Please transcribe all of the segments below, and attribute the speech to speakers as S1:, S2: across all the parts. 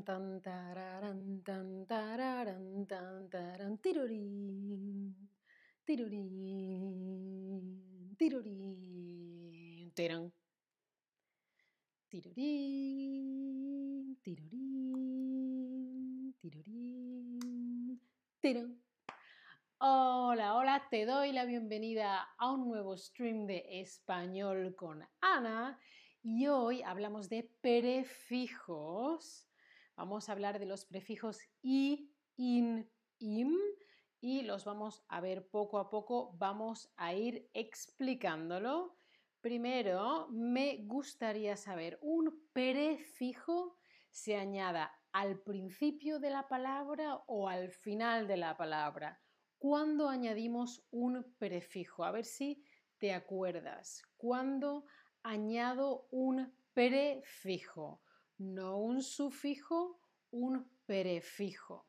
S1: Tan, tan, tararán, tan, tararán, tan, tarán, tirurín, tirurín, tirurín, tirán. Tirurín, tirurín, tirurín, tirán. Hola, hola, te doy la bienvenida a un nuevo stream de español con Ana y hoy hablamos de prefijos. Vamos a hablar de los prefijos i, in, im y los vamos a ver poco a poco. Vamos a ir explicándolo. Primero, me gustaría saber, ¿un prefijo se añada al principio de la palabra o al final de la palabra? ¿Cuándo añadimos un prefijo? A ver si te acuerdas. ¿Cuándo añado un prefijo? No un sufijo, un prefijo.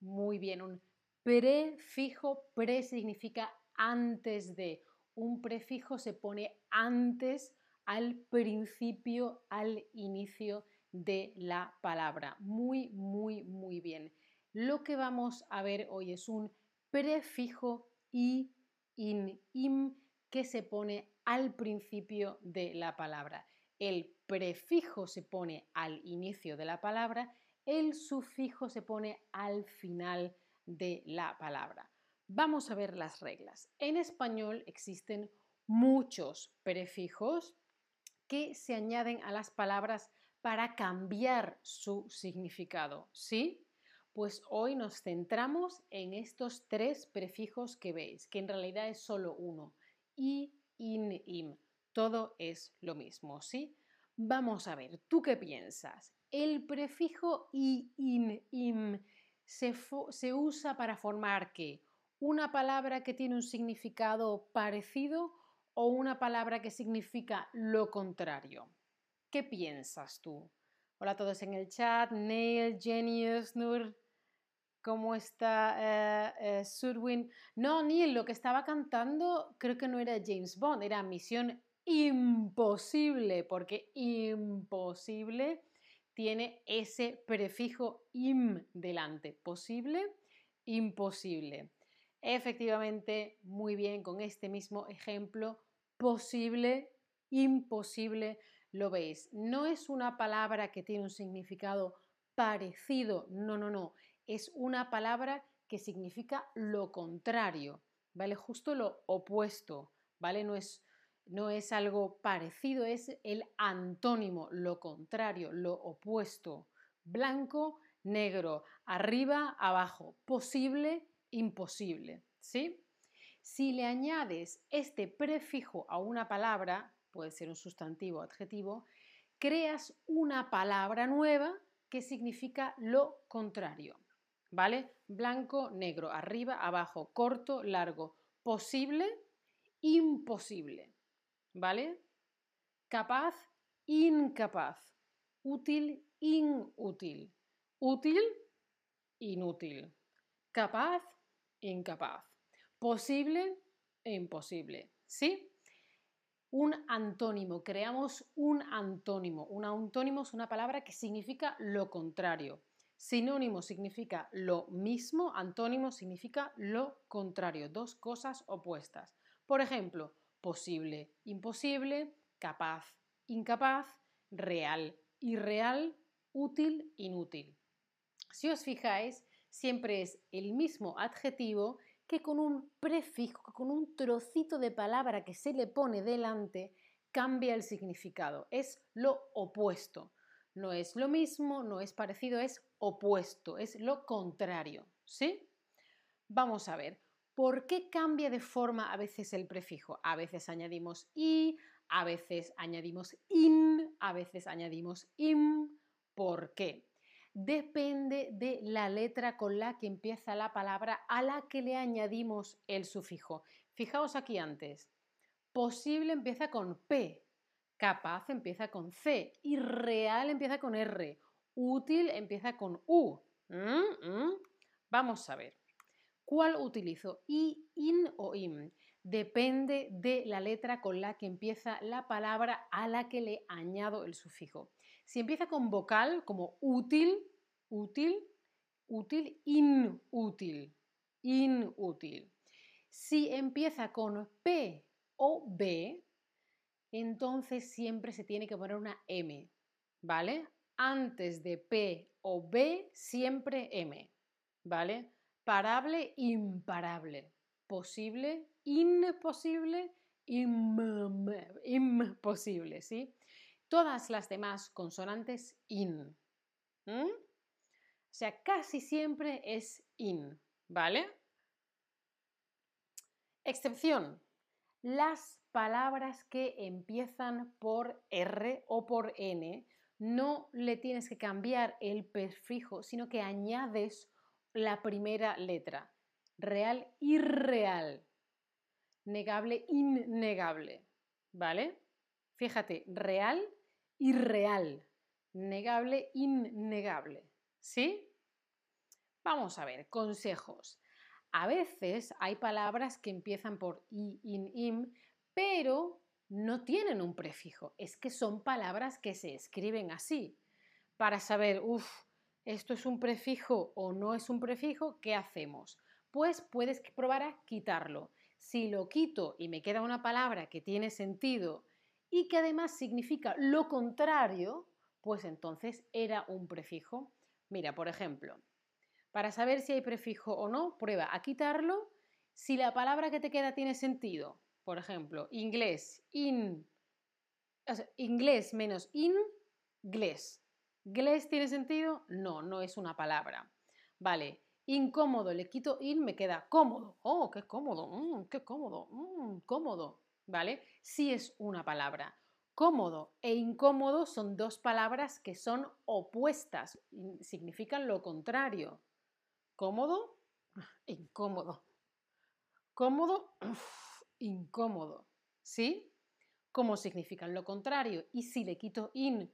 S1: Muy bien, un prefijo, pre significa antes de. Un prefijo se pone antes al principio, al inicio de la palabra. Muy, muy, muy bien. Lo que vamos a ver hoy es un prefijo i, in, im que se pone al principio de la palabra. El prefijo se pone al inicio de la palabra, el sufijo se pone al final de la palabra. Vamos a ver las reglas. En español existen muchos prefijos que se añaden a las palabras para cambiar su significado, ¿sí? Pues hoy nos centramos en estos tres prefijos que veis, que en realidad es solo uno, i, in, im. Todo es lo mismo, ¿sí? Vamos a ver, ¿tú qué piensas? El prefijo i, in, im se, usa para formar qué? ¿Una palabra que tiene un significado parecido o una palabra que significa lo contrario? ¿Qué piensas tú? Hola a todos en el chat. Neil, Jenny, Snur. ¿Cómo está eh, eh, Surwin? No, Neil, lo que estaba cantando creo que no era James Bond, era Misión Imposible, porque imposible tiene ese prefijo im delante. Posible, imposible. Efectivamente, muy bien, con este mismo ejemplo, posible, imposible lo veis. No es una palabra que tiene un significado parecido, no, no, no. Es una palabra que significa lo contrario, ¿vale? Justo lo opuesto, ¿vale? No es, no es algo parecido, es el antónimo, lo contrario, lo opuesto. Blanco, negro, arriba, abajo, posible, imposible, ¿sí? Si le añades este prefijo a una palabra, puede ser un sustantivo o adjetivo, creas una palabra nueva que significa lo contrario. ¿Vale? Blanco, negro, arriba, abajo, corto, largo, posible, imposible. ¿Vale? Capaz, incapaz. Útil, inútil. Útil, inútil. Capaz, incapaz. Posible, imposible. ¿Sí? un antónimo, creamos un antónimo. Un antónimo es una palabra que significa lo contrario. Sinónimo significa lo mismo, antónimo significa lo contrario, dos cosas opuestas. Por ejemplo, posible, imposible, capaz, incapaz, real, irreal, útil, inútil. Si os fijáis, siempre es el mismo adjetivo que con un prefijo, con un trocito de palabra que se le pone delante, cambia el significado. Es lo opuesto. No es lo mismo, no es parecido, es opuesto, es lo contrario. ¿Sí? Vamos a ver. ¿Por qué cambia de forma a veces el prefijo? A veces añadimos i, a veces añadimos in, a veces añadimos im. ¿Por qué? depende de la letra con la que empieza la palabra a la que le añadimos el sufijo. Fijaos aquí antes. Posible empieza con P, capaz empieza con C y real empieza con R. Útil empieza con U. ¿Mm? ¿Mm? Vamos a ver. ¿Cuál utilizo? I, in o im. depende de la letra con la que empieza la palabra a la que le añado el sufijo. Si empieza con vocal, como útil, útil, útil, inútil, inútil. Si empieza con P o B, entonces siempre se tiene que poner una M, ¿vale? Antes de P o B, siempre M, ¿vale? Parable, imparable. Posible, imposible, imposible, ¿sí? Todas las demás consonantes in. O sea, casi siempre es in, ¿vale? Excepción. Las palabras que empiezan por R o por N no le tienes que cambiar el prefijo, sino que añades la primera letra. Real, irreal. Negable, innegable. ¿Vale? Fíjate, real, irreal. Negable, innegable. ¿Sí? Vamos a ver, consejos. A veces hay palabras que empiezan por i, in, im, pero no tienen un prefijo. Es que son palabras que se escriben así. Para saber, uff, esto es un prefijo o no es un prefijo, ¿qué hacemos? Pues puedes probar a quitarlo. Si lo quito y me queda una palabra que tiene sentido y que además significa lo contrario, pues entonces era un prefijo. Mira, por ejemplo, para saber si hay prefijo o no, prueba a quitarlo si la palabra que te queda tiene sentido. Por ejemplo, inglés, in, inglés menos in, inglés. ¿Glés tiene sentido? No, no es una palabra. Vale, incómodo, le quito in, me queda cómodo. Oh, qué cómodo, mm, qué cómodo, mm, cómodo. ¿Vale? Sí es una palabra. Cómodo e incómodo son dos palabras que son opuestas, significan lo contrario. Cómodo, incómodo. Cómodo, incómodo. ¿Sí? ¿Cómo significan lo contrario. Y si le quito in,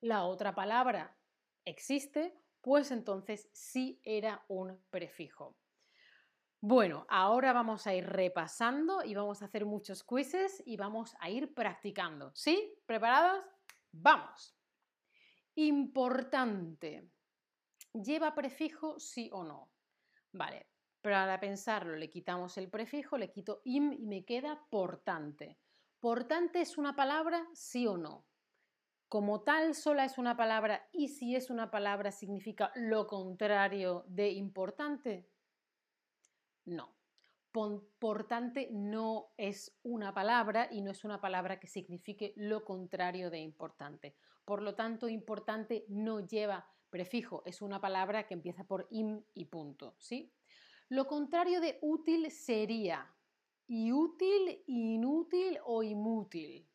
S1: la otra palabra existe, pues entonces sí era un prefijo. Bueno, ahora vamos a ir repasando y vamos a hacer muchos quizzes y vamos a ir practicando. ¿Sí? ¿Preparados? Vamos. Importante. ¿Lleva prefijo sí o no? Vale, para pensarlo le quitamos el prefijo, le quito im y me queda portante. ¿Portante es una palabra sí o no? Como tal sola es una palabra y si es una palabra significa lo contrario de importante? No. Portante no es una palabra y no es una palabra que signifique lo contrario de importante. Por lo tanto, importante no lleva prefijo, es una palabra que empieza por im y punto, ¿sí? Lo contrario de útil sería inútil, inútil o inútil.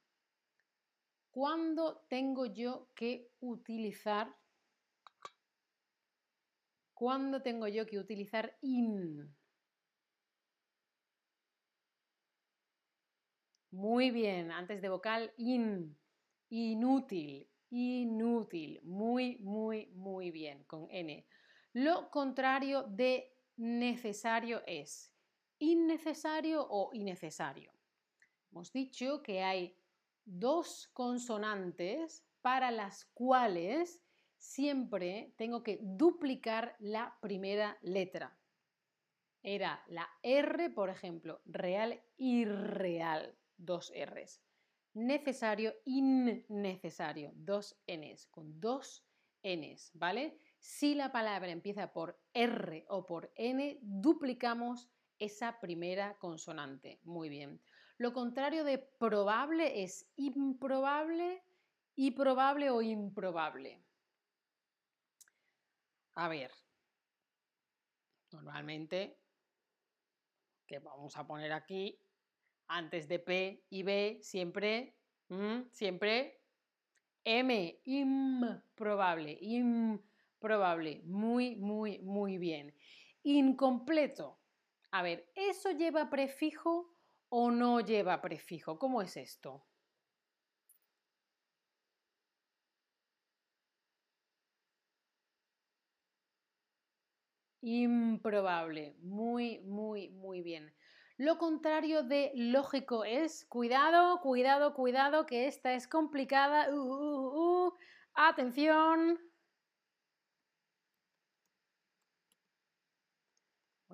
S1: ¿Cuándo tengo yo que utilizar? ¿Cuándo tengo yo que utilizar in? Muy bien, antes de vocal in, inútil, inútil. Muy, muy, muy bien con N. Lo contrario de necesario es innecesario o innecesario. Hemos dicho que hay dos consonantes para las cuales siempre tengo que duplicar la primera letra. Era la R, por ejemplo, real, irreal, dos Rs necesario, innecesario, dos Ns, con dos Ns, ¿vale? Si la palabra empieza por R o por N, duplicamos esa primera consonante. Muy bien. Lo contrario de probable es improbable, y probable o improbable. A ver, normalmente, que vamos a poner aquí, antes de P y B, siempre, mm, siempre M, improbable, improbable, muy, muy, muy bien. Incompleto. A ver, ¿eso lleva prefijo o no lleva prefijo? ¿Cómo es esto? Improbable, muy, muy, muy bien. Lo contrario de lógico es, cuidado, cuidado, cuidado, que esta es complicada. Uh, uh, uh, atención.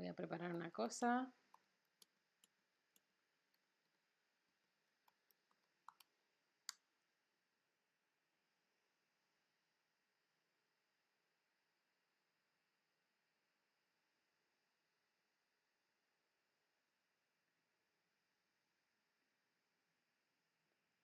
S1: Voy a preparar una cosa.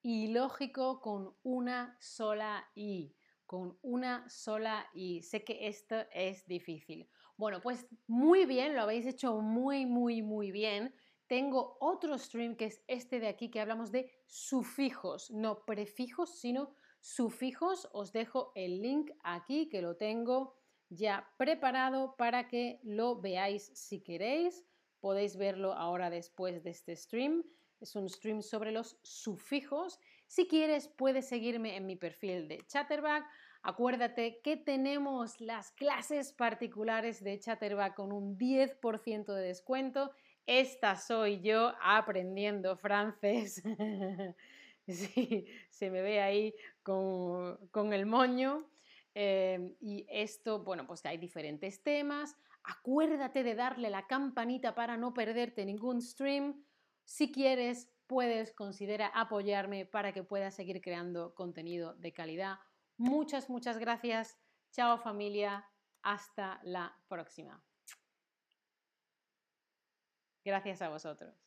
S1: ilógico con una sola I, con una sola I. Sé que esto es difícil. Bueno, pues muy bien, lo habéis hecho muy, muy, muy bien. Tengo otro stream que es este de aquí que hablamos de sufijos, no prefijos, sino sufijos. Os dejo el link aquí que lo tengo ya preparado para que lo veáis si queréis. Podéis verlo ahora después de este stream. Es un stream sobre los sufijos. Si quieres, puedes seguirme en mi perfil de Chatterback. Acuérdate que tenemos las clases particulares de Chatterback con un 10% de descuento. Esta soy yo aprendiendo francés. sí, se me ve ahí con, el moño. Eh, y esto, bueno, pues hay diferentes temas. Acuérdate de darle la campanita para no perderte ningún stream. Si quieres, puedes considerar apoyarme para que pueda seguir creando contenido de calidad. Muchas, muchas gracias. Chao familia. Hasta la próxima. Gracias a vosotros.